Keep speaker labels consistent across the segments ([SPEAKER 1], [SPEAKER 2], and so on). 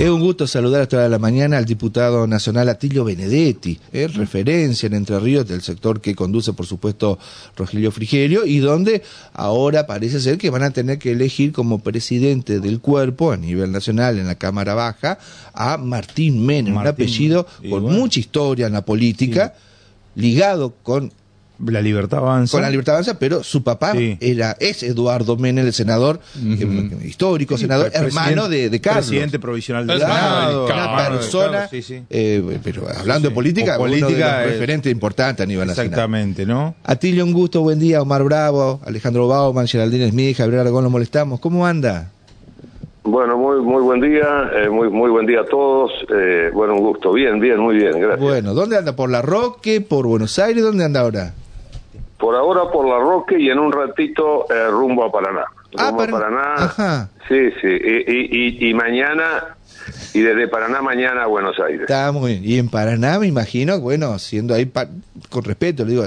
[SPEAKER 1] Es un gusto saludar hasta la mañana al diputado nacional Atilio Benedetti, es referencia en Entre Ríos del sector que conduce, por supuesto, Rogelio Frigerio, y donde ahora parece ser que van a tener que elegir como presidente del cuerpo a nivel nacional en la Cámara Baja a Martín Menem, un apellido con mucha historia en la política, ligado con
[SPEAKER 2] la Libertad Avanza.
[SPEAKER 1] Con la Libertad Avanza, pero su papá era es Eduardo Menem, el senador, eh, histórico senador, hermano de, de, Carlos.
[SPEAKER 2] Presidente provisional
[SPEAKER 1] del Senado. Una persona, eh, pero hablando de política, política referente importante a nivel
[SPEAKER 2] nacional. Exactamente, ¿no?
[SPEAKER 1] Atilio, un gusto, buen día. Omar Bravo, Alejandro Bauman, Geraldine Smith, Javier Aragón, lo molestamos. ¿Cómo anda?
[SPEAKER 3] Bueno, muy muy buen día, eh, muy muy buen día a todos. bueno, un gusto. Bien, bien, muy bien, gracias.
[SPEAKER 1] Bueno, ¿dónde anda? ¿Por La Roque? ¿Por Buenos Aires? ¿Dónde anda ahora?
[SPEAKER 3] Por ahora por La Roque y en un ratito eh, rumbo a Paraná. Ah, rumbo a Paraná. Sí, sí. Y, y, mañana, y desde Paraná mañana a Buenos Aires.
[SPEAKER 1] Está muy bien. Y en Paraná me imagino, bueno, siendo ahí, con respeto, le digo,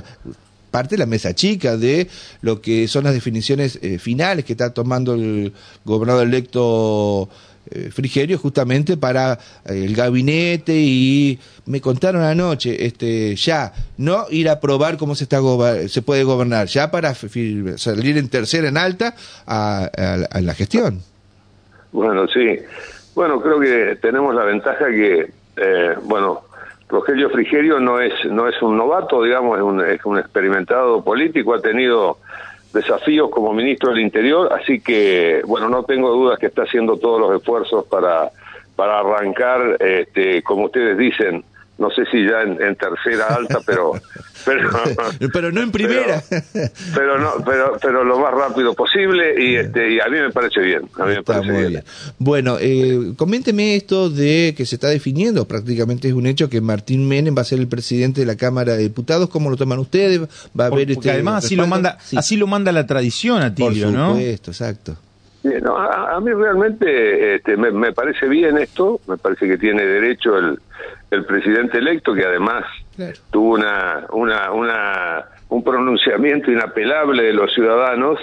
[SPEAKER 1] parte de la mesa chica de lo que son las definiciones eh, finales que está tomando el gobernador electo Frigerio justamente para eh, el gabinete y me contaron anoche este ya no ir a probar cómo se está se puede gobernar ya para salir en tercera en alta a, la gestión.
[SPEAKER 3] Bueno sí. Bueno creo que tenemos la ventaja que eh, bueno Rogelio Frigerio no es no es un novato digamos es un, es un experimentado político ha tenido desafíos como ministro del Interior, así que, bueno, no tengo dudas que está haciendo todos los esfuerzos para, para arrancar, este, como ustedes dicen, no sé si ya en, tercera alta, pero
[SPEAKER 1] pero, pero no en primera.
[SPEAKER 3] Pero, no, pero pero lo más rápido posible y este y a mí me parece bien. A mí me parece bien.
[SPEAKER 1] Bueno, eh, coménteme esto de que se está definiendo, prácticamente es un hecho que Martín Menem va a ser el presidente de la Cámara de Diputados. ¿Cómo lo toman ustedes? Va a haber
[SPEAKER 2] este además así lo manda así lo manda la tradición a ti, ¿no?
[SPEAKER 1] Por supuesto, exacto.
[SPEAKER 3] a, mí realmente este, me, me parece bien esto, me parece que tiene derecho el el presidente electo, que además tuvo una, una, una, un pronunciamiento inapelable de los ciudadanos,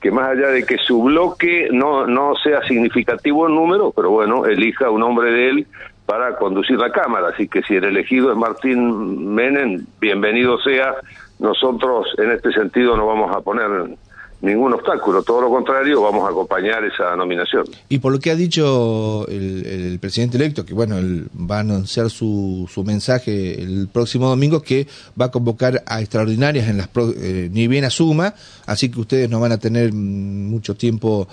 [SPEAKER 3] que más allá de que su bloque no, no sea significativo en número, pero bueno, elija un hombre de él para conducir la Cámara. Así que si el elegido es Martín Menem, bienvenido sea. Nosotros en este sentido no vamos a poner ningún obstáculo, todo lo contrario, vamos a acompañar esa nominación.
[SPEAKER 1] Y por lo que ha dicho el, presidente electo, que bueno, él va a anunciar su, su mensaje el próximo domingo, que va a convocar a extraordinarias en las eh, ni bien asuma, así que ustedes no van a tener mucho tiempo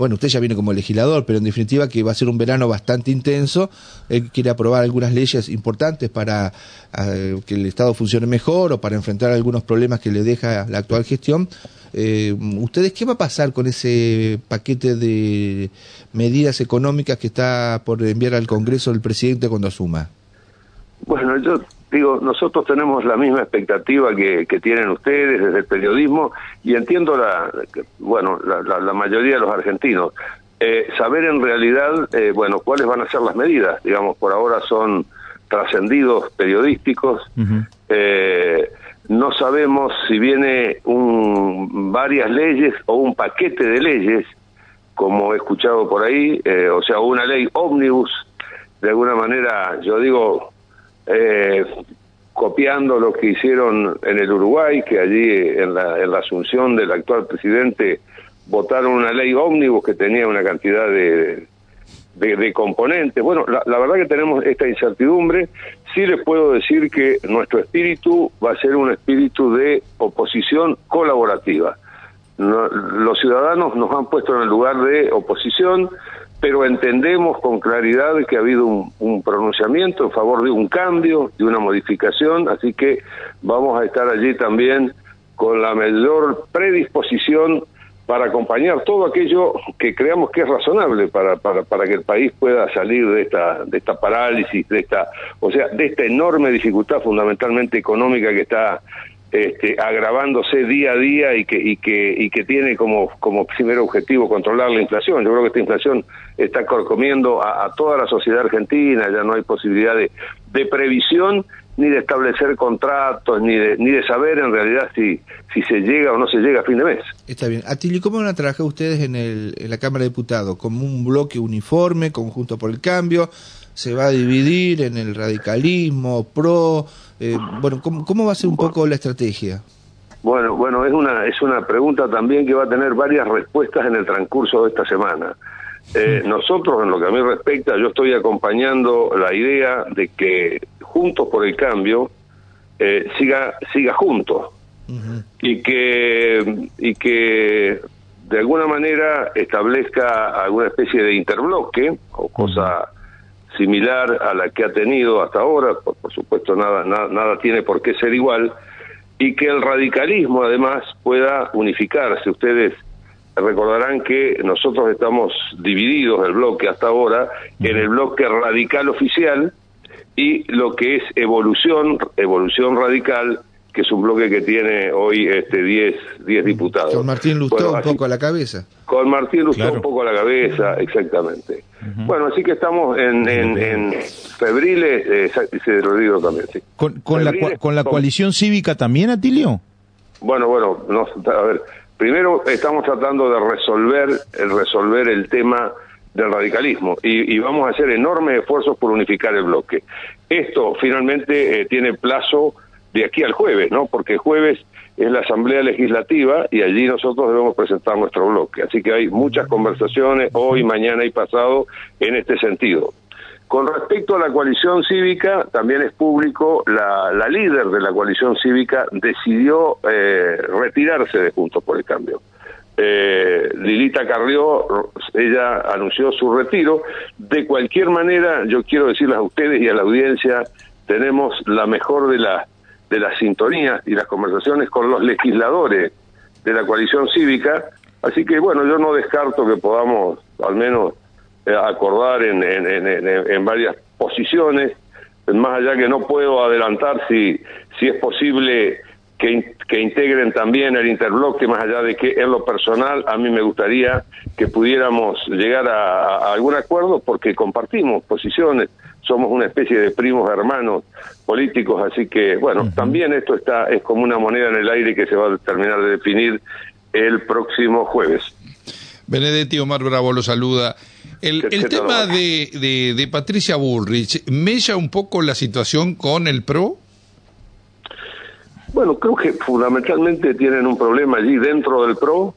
[SPEAKER 1] bueno, usted ya viene como legislador, pero en definitiva que va a ser un verano bastante intenso. Él quiere aprobar algunas leyes importantes para eh, que el Estado funcione mejor o para enfrentar algunos problemas que le deja la actual gestión. Eh, ¿Ustedes qué va a pasar con ese paquete de medidas económicas que está por enviar al Congreso el presidente cuando asuma?
[SPEAKER 3] Bueno, yo digo, nosotros tenemos la misma expectativa que, tienen ustedes desde el periodismo y entiendo la, bueno, la, mayoría de los argentinos. Eh, saber en realidad, eh, bueno, cuáles van a ser las medidas, digamos, por ahora son trascendidos periodísticos. eh, no sabemos si viene un, varias leyes o un paquete de leyes, como he escuchado por ahí, eh, o sea, una ley ómnibus, de alguna manera, yo digo, eh, copiando lo que hicieron en el Uruguay, que allí en la, en la asunción del actual presidente votaron una ley ómnibus que tenía una cantidad de, de, componentes. Bueno, la, verdad que tenemos esta incertidumbre. Sí les puedo decir que nuestro espíritu va a ser un espíritu de oposición colaborativa. los ciudadanos nos han puesto en el lugar de oposición, pero entendemos con claridad que ha habido un, un, pronunciamiento en favor de un cambio, de una modificación, así que vamos a estar allí también con la mayor predisposición para acompañar todo aquello que creamos que es razonable para, para, para que el país pueda salir de esta, de esta parálisis, de esta, o sea, de esta enorme dificultad fundamentalmente económica que está este, agravándose día a día y que, y que, y que tiene como, como primer objetivo controlar la inflación. Yo creo que esta inflación está comiendo a, toda la sociedad argentina, ya no hay posibilidad de previsión ni de establecer contratos, ni de, ni de saber en realidad si, si se llega o no se llega a fin de mes.
[SPEAKER 1] Está bien. Atilio, ¿cómo van a trabajar ustedes en, el, en la Cámara de Diputados? ¿Como un bloque uniforme, conjunto por el cambio? ¿Se va a dividir en el radicalismo, pro? Eh, bueno, ¿cómo, ¿cómo va a ser un poco la estrategia?
[SPEAKER 3] Bueno, bueno, es una es una pregunta también que va a tener varias respuestas en el transcurso de esta semana. Eh, nosotros, en lo que a mí respecta, yo estoy acompañando la idea de que Juntos por el Cambio eh, siga siga juntos y que y que de alguna manera establezca alguna especie de interbloque o cosa similar a la que ha tenido hasta ahora, por, por supuesto nada, nada nada tiene por qué ser igual y que el radicalismo además pueda unificarse. Ustedes recordarán que nosotros estamos divididos el bloque hasta ahora en el bloque radical oficial y lo que es evolución, evolución radical, que es un bloque que tiene hoy este 10 10 diputados.
[SPEAKER 1] Con Martín Lustó un poco a la cabeza.
[SPEAKER 3] Con Martín Lustó un poco a la cabeza, exactamente. Bueno, así que estamos en, en, en febriles, eh, se lo digo también, sí.
[SPEAKER 2] ¿Con, con la, con la coalición cívica también, Atilio?
[SPEAKER 3] Bueno, bueno, no, a ver, primero estamos tratando de resolver, el resolver el tema del radicalismo y, vamos a hacer enormes esfuerzos por unificar el bloque. Esto finalmente eh, tiene plazo de aquí al jueves, ¿no? Porque jueves es la Asamblea Legislativa y allí nosotros debemos presentar nuestro bloque. Así que hay muchas conversaciones hoy, mañana y pasado en este sentido. Con respecto a la coalición cívica, también es público, la, la líder de la coalición cívica decidió eh, retirarse de Juntos por el Cambio. Eh, Lilita Carrió, ella anunció su retiro. De cualquier manera, yo quiero decirles a ustedes y a la audiencia, tenemos la mejor de las de las sintonías y las conversaciones con los legisladores de la coalición cívica, así que bueno, yo no descarto que podamos al menos acordar en, en, en, en, varias posiciones, más allá que no puedo adelantar si, si es posible que, que integren también el interbloque, más allá de que en lo personal a mí me gustaría que pudiéramos llegar a, a algún acuerdo porque compartimos posiciones, somos una especie de primos hermanos políticos, así que bueno, uh -huh. también esto está es como una moneda en el aire que se va a terminar de definir el próximo jueves.
[SPEAKER 4] Benedetti Omar Bravo lo saluda. El, el tema de, de, de, Patricia Bullrich, ¿mella un poco la situación con el PRO?
[SPEAKER 3] Bueno, creo que fundamentalmente tienen un problema allí dentro del PRO,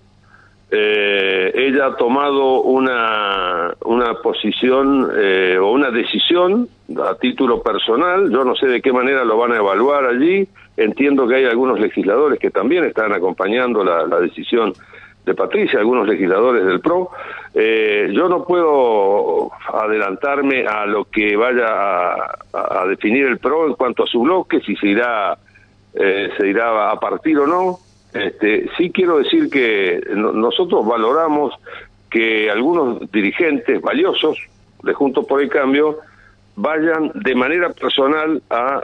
[SPEAKER 3] eh, ella ha tomado una, una posición eh, o una decisión a título personal, yo no sé de qué manera lo van a evaluar allí, entiendo que hay algunos legisladores que también están acompañando la, la decisión de Patricia, algunos legisladores del PRO. Eh, yo no puedo adelantarme a lo que vaya a, a, definir el PRO en cuanto a su bloque, si se irá, eh, se irá a partir o no. Este, sí quiero decir que nosotros valoramos que algunos dirigentes valiosos de Juntos por el Cambio vayan de manera personal a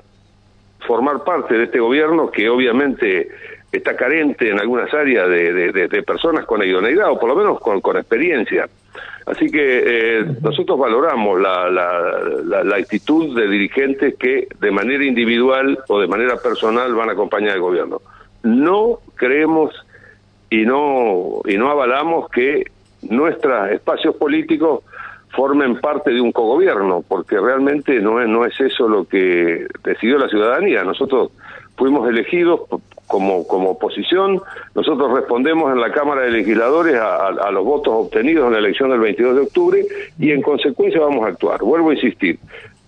[SPEAKER 3] formar parte de este gobierno que obviamente está carente en algunas áreas de, de, de personas con idoneidad o por lo menos con, con experiencia. Así que eh, nosotros valoramos la, la, la, la, actitud de dirigentes que de manera individual o de manera personal van a acompañar al gobierno no creemos y no y no avalamos que nuestros espacios políticos formen parte de un cogobierno, porque realmente no es, no es eso lo que decidió la ciudadanía. Nosotros fuimos elegidos como, como oposición, nosotros respondemos en la Cámara de Legisladores a, a, los votos obtenidos en la elección del 22 de octubre y en consecuencia vamos a actuar. Vuelvo a insistir,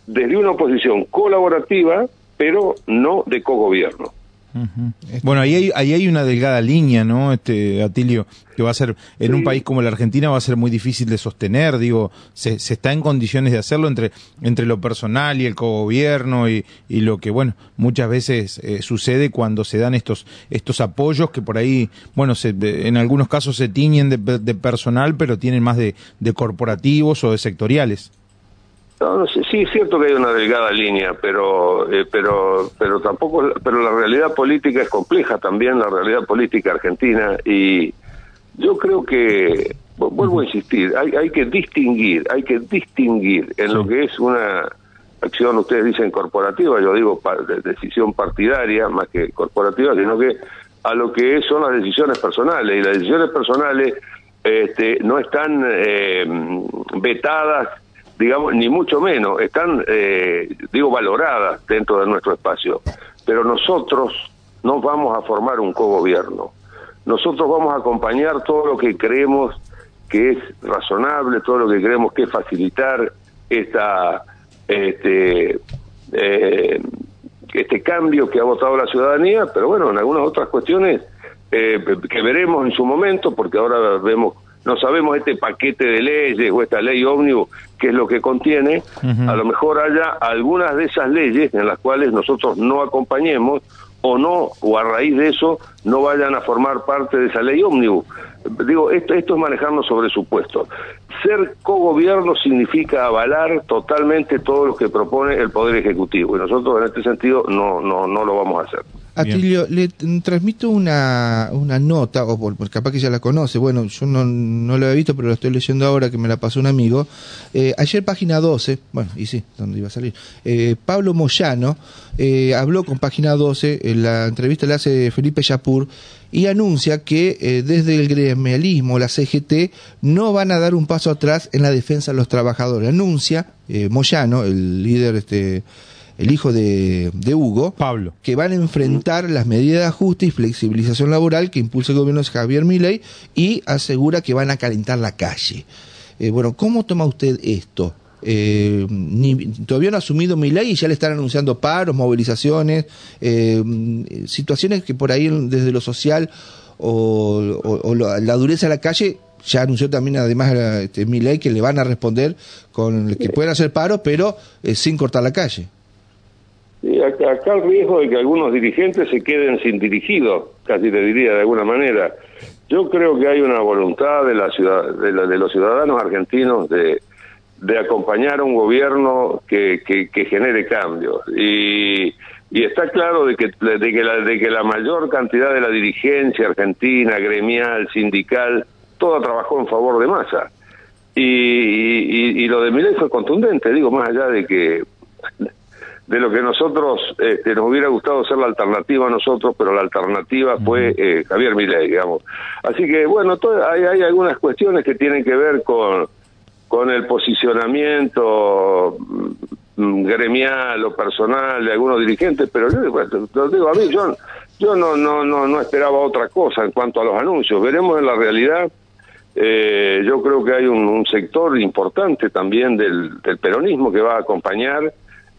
[SPEAKER 3] desde una oposición colaborativa, pero no de cogobierno.
[SPEAKER 2] Uh -huh. Bueno, ahí hay, ahí hay una delgada línea, ¿no? Este, Atilio, que va a ser, en sí. un país como la Argentina va a ser muy difícil de sostener, digo, se, se está en condiciones de hacerlo entre, entre lo personal y el cogobierno y, y lo que, bueno, muchas veces eh, sucede cuando se dan estos, estos apoyos que por ahí, bueno, se, en algunos casos se tiñen de, de personal, pero tienen más de, de corporativos o de sectoriales.
[SPEAKER 3] No, no sé, sí es cierto que hay una delgada línea, pero eh, pero pero tampoco pero la realidad política es compleja también la realidad política argentina y yo creo que vuelvo a insistir, hay hay que distinguir, hay que distinguir en sí. lo que es una acción, ustedes dicen corporativa, yo digo de decisión partidaria más que corporativa, sino que a lo que son las decisiones personales. Y las decisiones personales este, no están eh, vetadas, digamos, ni mucho menos, están, eh, digo, valoradas dentro de nuestro espacio. Pero nosotros no vamos a formar un cogobierno. Nosotros vamos a acompañar todo lo que creemos que es razonable, todo lo que creemos que es facilitar esta este eh, este cambio que ha votado la ciudadanía, pero bueno, en algunas otras cuestiones eh, que veremos en su momento, porque ahora vemos, no sabemos este paquete de leyes o esta ley ómnibus, qué es lo que contiene, a lo mejor haya algunas de esas leyes en las cuales nosotros no acompañemos o no, o a raíz de eso, no vayan a formar parte de esa ley ómnibus. Digo, esto, esto es manejarnos sobre supuestos. Ser cogobierno significa avalar totalmente todo lo que propone el Poder Ejecutivo, y nosotros en este sentido no, no, no lo vamos a hacer.
[SPEAKER 1] Atilio, le transmito una, una nota, o por, capaz que ya la conoce, bueno, yo no, no lo he visto, pero lo estoy leyendo ahora, que me la pasó un amigo. Eh, ayer, página 12, bueno, y sí, donde iba a salir, eh, Pablo Moyano eh, habló con página 12, en la entrevista le hace Felipe Yapur, y anuncia que desde el gremialismo, la CGT, no van a dar un paso atrás en la defensa de los trabajadores. Anuncia Moyano, el líder este el hijo de, Hugo,
[SPEAKER 2] Pablo,
[SPEAKER 1] que van a enfrentar las medidas de ajuste y flexibilización laboral que impulsa el gobierno de Javier Milei y asegura que van a calentar la calle. Eh, bueno, ¿cómo toma usted esto? Eh, todavía no ha asumido Milei y ya le están anunciando paros, movilizaciones, eh, situaciones que por ahí desde lo social o, la dureza de la calle ya anunció también además este, Milei que le van a responder con que pueden hacer paros pero sin cortar la calle.
[SPEAKER 3] Y acá, el riesgo de que algunos dirigentes se queden sin dirigidos, casi te diría de alguna manera. Yo creo que hay una voluntad de, la ciudad, de, los ciudadanos argentinos de, de acompañar a un gobierno que, que, genere cambios. Y, y está claro de que, de, que la, de que la mayor cantidad de la dirigencia argentina, gremial, sindical, toda trabajó en favor de masa. Y, y, lo de Milei fue contundente, digo, más allá de que de lo que nosotros este, nos hubiera gustado ser la alternativa a nosotros, pero la alternativa fue eh, Javier Milei, digamos. Así que, bueno, hay, hay, algunas cuestiones que tienen que ver con, con el posicionamiento mm, gremial o personal de algunos dirigentes, pero yo lo digo a mí, yo, yo no, no, no, no esperaba otra cosa en cuanto a los anuncios. Veremos en la realidad. Eh, yo creo que hay un, sector importante también del, del peronismo que va a acompañar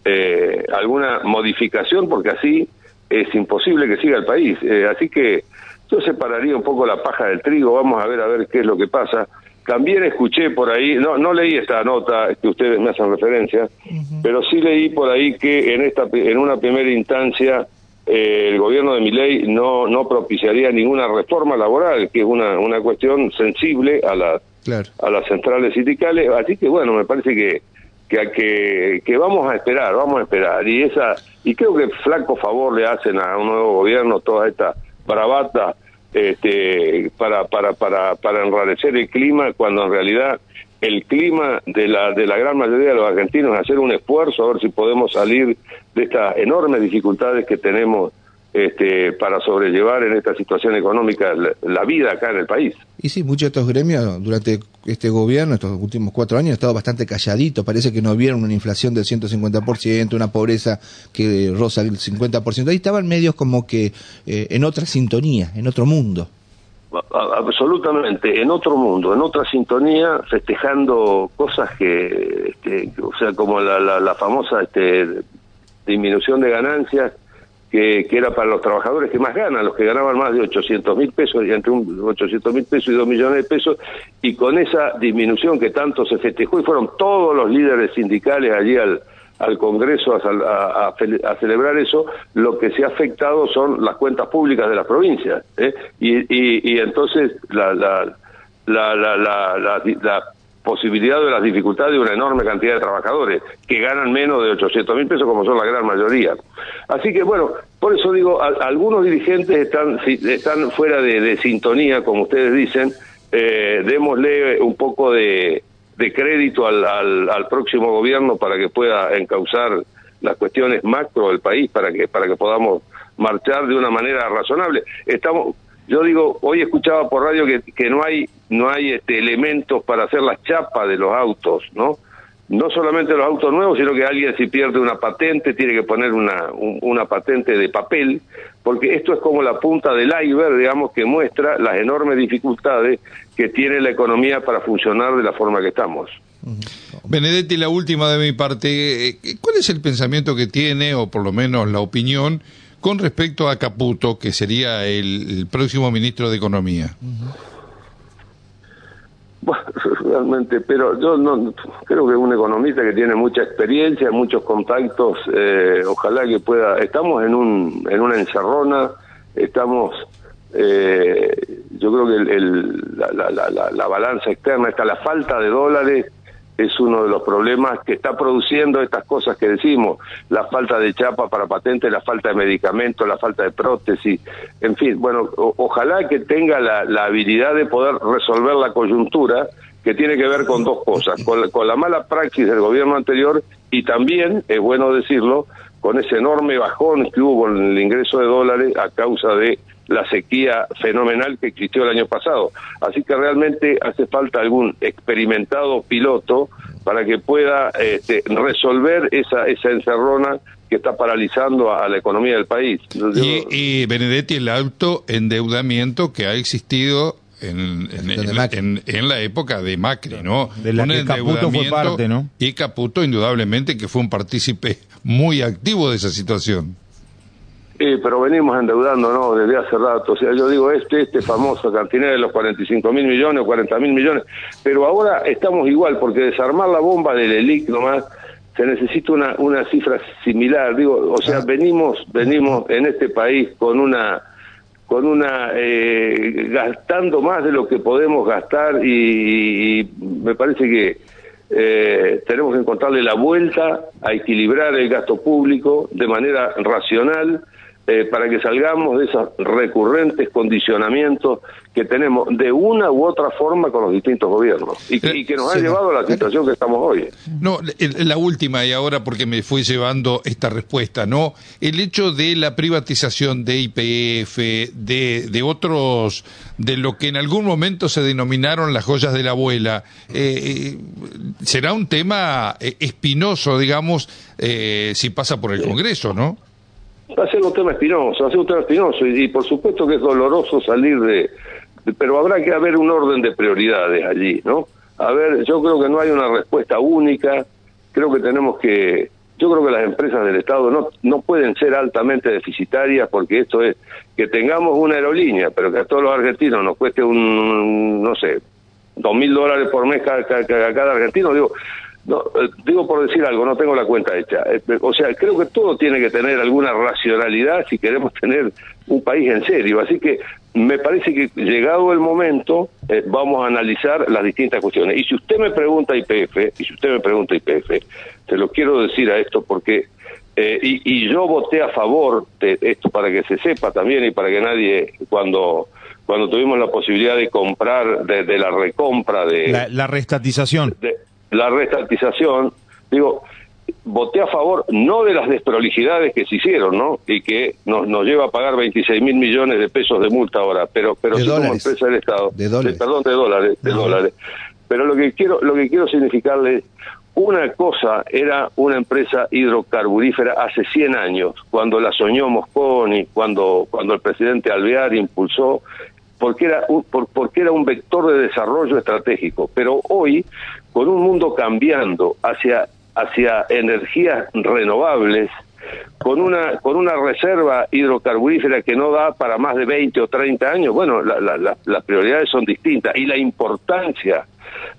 [SPEAKER 3] eh, alguna modificación porque así es imposible que siga el país. Eh, así que yo separaría un poco la paja del trigo, vamos a ver a ver qué es lo que pasa. También escuché por ahí, no, no leí esta nota que ustedes me hacen referencia, pero sí leí por ahí que en esta en una primera instancia eh, el gobierno de Milei no no propiciaría ninguna reforma laboral, que es una una cuestión sensible a las a las centrales sindicales, así que bueno, me parece que que, que, vamos a esperar, vamos a esperar. Y esa y creo que flaco favor le hacen a un nuevo gobierno toda esta bravata este, para, para, para, para enrarecer el clima, cuando en realidad el clima de la, de la gran mayoría de los argentinos es hacer un esfuerzo a ver si podemos salir de estas enormes dificultades que tenemos este, para sobrellevar en esta situación económica la, vida acá en el país.
[SPEAKER 1] Y sí, muchos de estos gremios durante este gobierno, estos últimos cuatro años, han estado bastante calladitos. Parece que no vieron una inflación del 150%, una pobreza que roza el 50%. Ahí estaban medios como que eh, en otra sintonía, en otro mundo.
[SPEAKER 3] Absolutamente, en otro mundo, en otra sintonía, festejando cosas que, este, o sea, como la, la, la famosa este, disminución de ganancias que, era para los trabajadores que más ganan, los que ganaban más de 800 mil pesos, entre 800 mil pesos y 2 millones de pesos, y con esa disminución que tanto se festejó, y fueron todos los líderes sindicales allí al, Congreso a, a, celebrar eso, lo que se ha afectado son las cuentas públicas de las provincias. ¿eh? Y, y, entonces la, la, la, la, la, la posibilidad de las dificultades de una enorme cantidad de trabajadores que ganan menos de 800 mil pesos como son la gran mayoría. Así que bueno, por eso digo, algunos dirigentes están, están fuera de, sintonía, como ustedes dicen, eh, démosle un poco de, de crédito al, al, próximo gobierno para que pueda encauzar las cuestiones macro del país para que para que podamos marchar de una manera razonable. Estamos yo digo, hoy escuchaba por radio que, no hay no hay este, elementos para hacer las chapas de los autos, ¿no? No solamente los autos nuevos, sino que alguien si pierde una patente tiene que poner una, una patente de papel, porque esto es como la punta del iceberg, digamos, que muestra las enormes dificultades que tiene la economía para funcionar de la forma que estamos.
[SPEAKER 4] Benedetti, la última de mi parte, eh, ¿cuál es el pensamiento que tiene, o por lo menos la opinión, con respecto a Caputo, que sería el, próximo ministro de Economía?
[SPEAKER 3] Bueno, realmente, pero yo no creo que un economista que tiene mucha experiencia, muchos contactos, eh, ojalá que pueda. Estamos en un en una encerrona, estamos, eh, yo creo que el, la, la, la, la balanza externa está la falta de dólares es uno de los problemas que está produciendo estas cosas que decimos, la falta de chapa para patente, la falta de medicamentos, la falta de prótesis, en fin, bueno, ojalá que tenga la, habilidad de poder resolver la coyuntura que tiene que ver con dos cosas, con, con la mala praxis del gobierno anterior y también, es bueno decirlo, con ese enorme bajón que hubo en el ingreso de dólares a causa de la sequía fenomenal que existió el año pasado. Así que realmente hace falta algún experimentado piloto para que pueda este, resolver esa, esa encerrona que está paralizando a, la economía del país.
[SPEAKER 4] y, y, Benedetti, el alto endeudamiento que ha existido en, en, la época de Macri, ¿no?
[SPEAKER 2] De la que Caputo fue parte, ¿no?
[SPEAKER 4] Y Caputo, indudablemente, que fue un partícipe muy activo de esa situación.
[SPEAKER 3] Sí, pero venimos endeudando, ¿no? Desde hace rato. O sea, yo digo, este, este famoso cantinero de los 45 mil millones o 40 mil millones, pero ahora estamos igual, porque desarmar la bomba del ELIC nomás se necesita una, una cifra similar. Digo, o sea, ah. venimos, venimos en este país con una con una eh, gastando más de lo que podemos gastar y, me parece que eh, tenemos que encontrarle la vuelta a equilibrar el gasto público de manera racional eh, para que salgamos de esos recurrentes condicionamientos que tenemos de una u otra forma con los distintos gobiernos y, que nos ha llevado a la situación que estamos hoy.
[SPEAKER 4] No, la última y ahora porque me fue llevando esta respuesta, ¿no? El hecho de la privatización de IPF, de, de otros, de lo que en algún momento se denominaron las joyas de la abuela, eh, eh, será un tema espinoso, digamos, si pasa por el Congreso, ¿no?
[SPEAKER 3] Va a ser un tema espinoso, va a ser un tema espinoso y, por supuesto que es doloroso salir de, pero habrá que haber un orden de prioridades allí, ¿no? A ver, yo creo que no hay una respuesta única, creo que tenemos que, yo creo que las empresas del Estado no, no pueden ser altamente deficitarias porque esto es que tengamos una aerolínea, pero que a todos los argentinos nos cueste un, no sé, dos mil dólares por mes cada, cada argentino, digo, no, eh, digo por decir algo, no tengo la cuenta hecha. Eh, o sea, creo que todo tiene que tener alguna racionalidad si queremos tener un país en serio. Así que me parece que llegado el momento eh, vamos a analizar las distintas cuestiones. Y si usted me pregunta IPF, y si usted me pregunta IPF, se lo quiero decir a esto porque y, y, yo voté a favor de esto para que se sepa también y para que nadie cuando cuando tuvimos la posibilidad de comprar de, la recompra de
[SPEAKER 2] la, la restatización
[SPEAKER 3] la restatización, digo, voté a favor no de las desprolijidades que se hicieron, ¿no? Y que nos, nos lleva a pagar 26 mil millones de pesos de multa ahora, pero pero sí como empresa del Estado,
[SPEAKER 1] de dólares,
[SPEAKER 3] perdón, de dólares, de dólares. Pero lo que quiero lo que quiero significarle una cosa era una empresa hidrocarburífera hace 100 años, cuando la soñó Mosconi, cuando cuando el presidente Alvear impulsó porque era un, porque era un vector de desarrollo estratégico, pero hoy con un mundo cambiando hacia hacia energías renovables, con una con una reserva hidrocarburífera que no da para más de 20 o 30 años, bueno, las prioridades son distintas y la importancia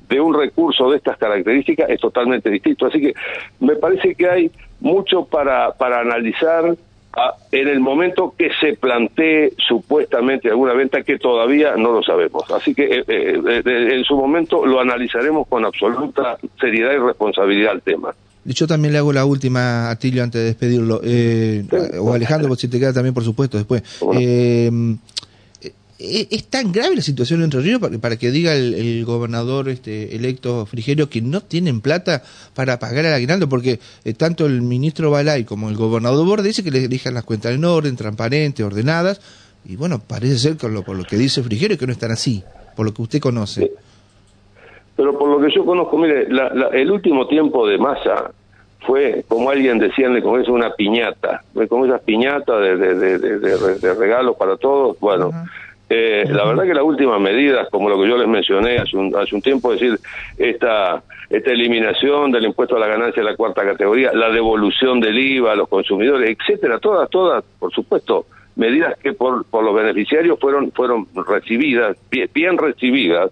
[SPEAKER 3] de un recurso de estas características es totalmente distinto. Así que me parece que hay mucho para, para analizar en el momento que se plantee supuestamente alguna venta que todavía no lo sabemos. Así que eh, eh, eh, en su momento lo analizaremos con absoluta seriedad y responsabilidad al tema.
[SPEAKER 1] Yo también le hago la última, a Tilio, antes de despedirlo. O Alejandro, si te queda también, por supuesto, después. eh, ¿Es tan grave la situación en Entre Ríos para, para que diga el, el, gobernador este, electo Frigerio que no tienen plata para pagar al aguinaldo? Porque eh, tanto el ministro Balay como el gobernador Borde dice que le dejan las cuentas en orden, transparentes, ordenadas. Y bueno, parece ser con lo, por lo que dice Frigerio que no están así, por lo que usted conoce.
[SPEAKER 3] Pero por lo que yo conozco, mire, la, la, el último tiempo de masa fue, como alguien decía en el Congreso, una piñata, como esas piñatas de, de, de, de, de regalos para todos. Bueno, uh -huh. Eh, la verdad que las últimas medidas, como lo que yo les mencioné hace un, hace un tiempo, es decir, esta, esta eliminación del impuesto a la ganancia de la cuarta categoría, la devolución del IVA a los consumidores, etcétera, todas, todas, por supuesto, medidas que por, por los beneficiarios fueron, fueron recibidas, bien, bien recibidas,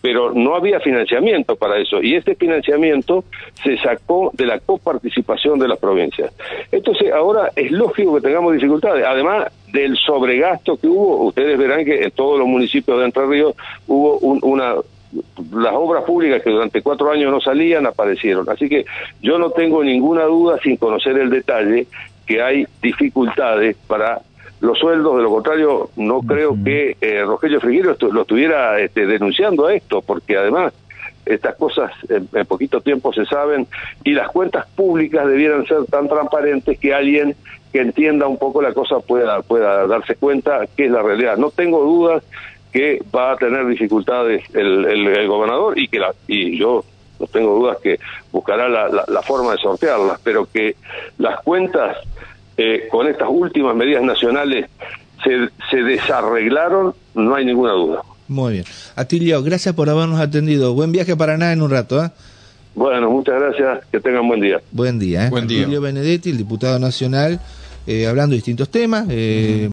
[SPEAKER 3] pero no había financiamiento para eso y este financiamiento se sacó de la coparticipación de las provincias. Entonces ahora es lógico que tengamos dificultades, además del sobregasto que hubo, ustedes verán que en todos los municipios de Entre Ríos hubo un, una las obras públicas que durante cuatro años no salían aparecieron. Así que yo no tengo ninguna duda, sin conocer el detalle, que hay dificultades para los sueldos, de lo contrario, no creo que eh, Rogelio Friguero lo estuviera este, denunciando a esto, porque además estas cosas en, en, poquito tiempo se saben y las cuentas públicas debieran ser tan transparentes que alguien que entienda un poco la cosa pueda, pueda darse cuenta que es la realidad. No tengo dudas que va a tener dificultades el, el, el gobernador y que la, y yo no tengo dudas que buscará la, la, la forma de sortearlas, pero que las cuentas eh, con estas últimas medidas nacionales se, se, desarreglaron, no hay ninguna duda.
[SPEAKER 1] Muy bien. Atilio, gracias por habernos atendido. Buen viaje para nada en un rato. ¿eh?
[SPEAKER 3] Bueno, muchas gracias. Que tengan buen día.
[SPEAKER 1] Buen día. ¿eh?
[SPEAKER 4] Buen día.
[SPEAKER 1] Atilio Benedetti, el diputado nacional, eh, hablando de distintos temas. Uh -huh.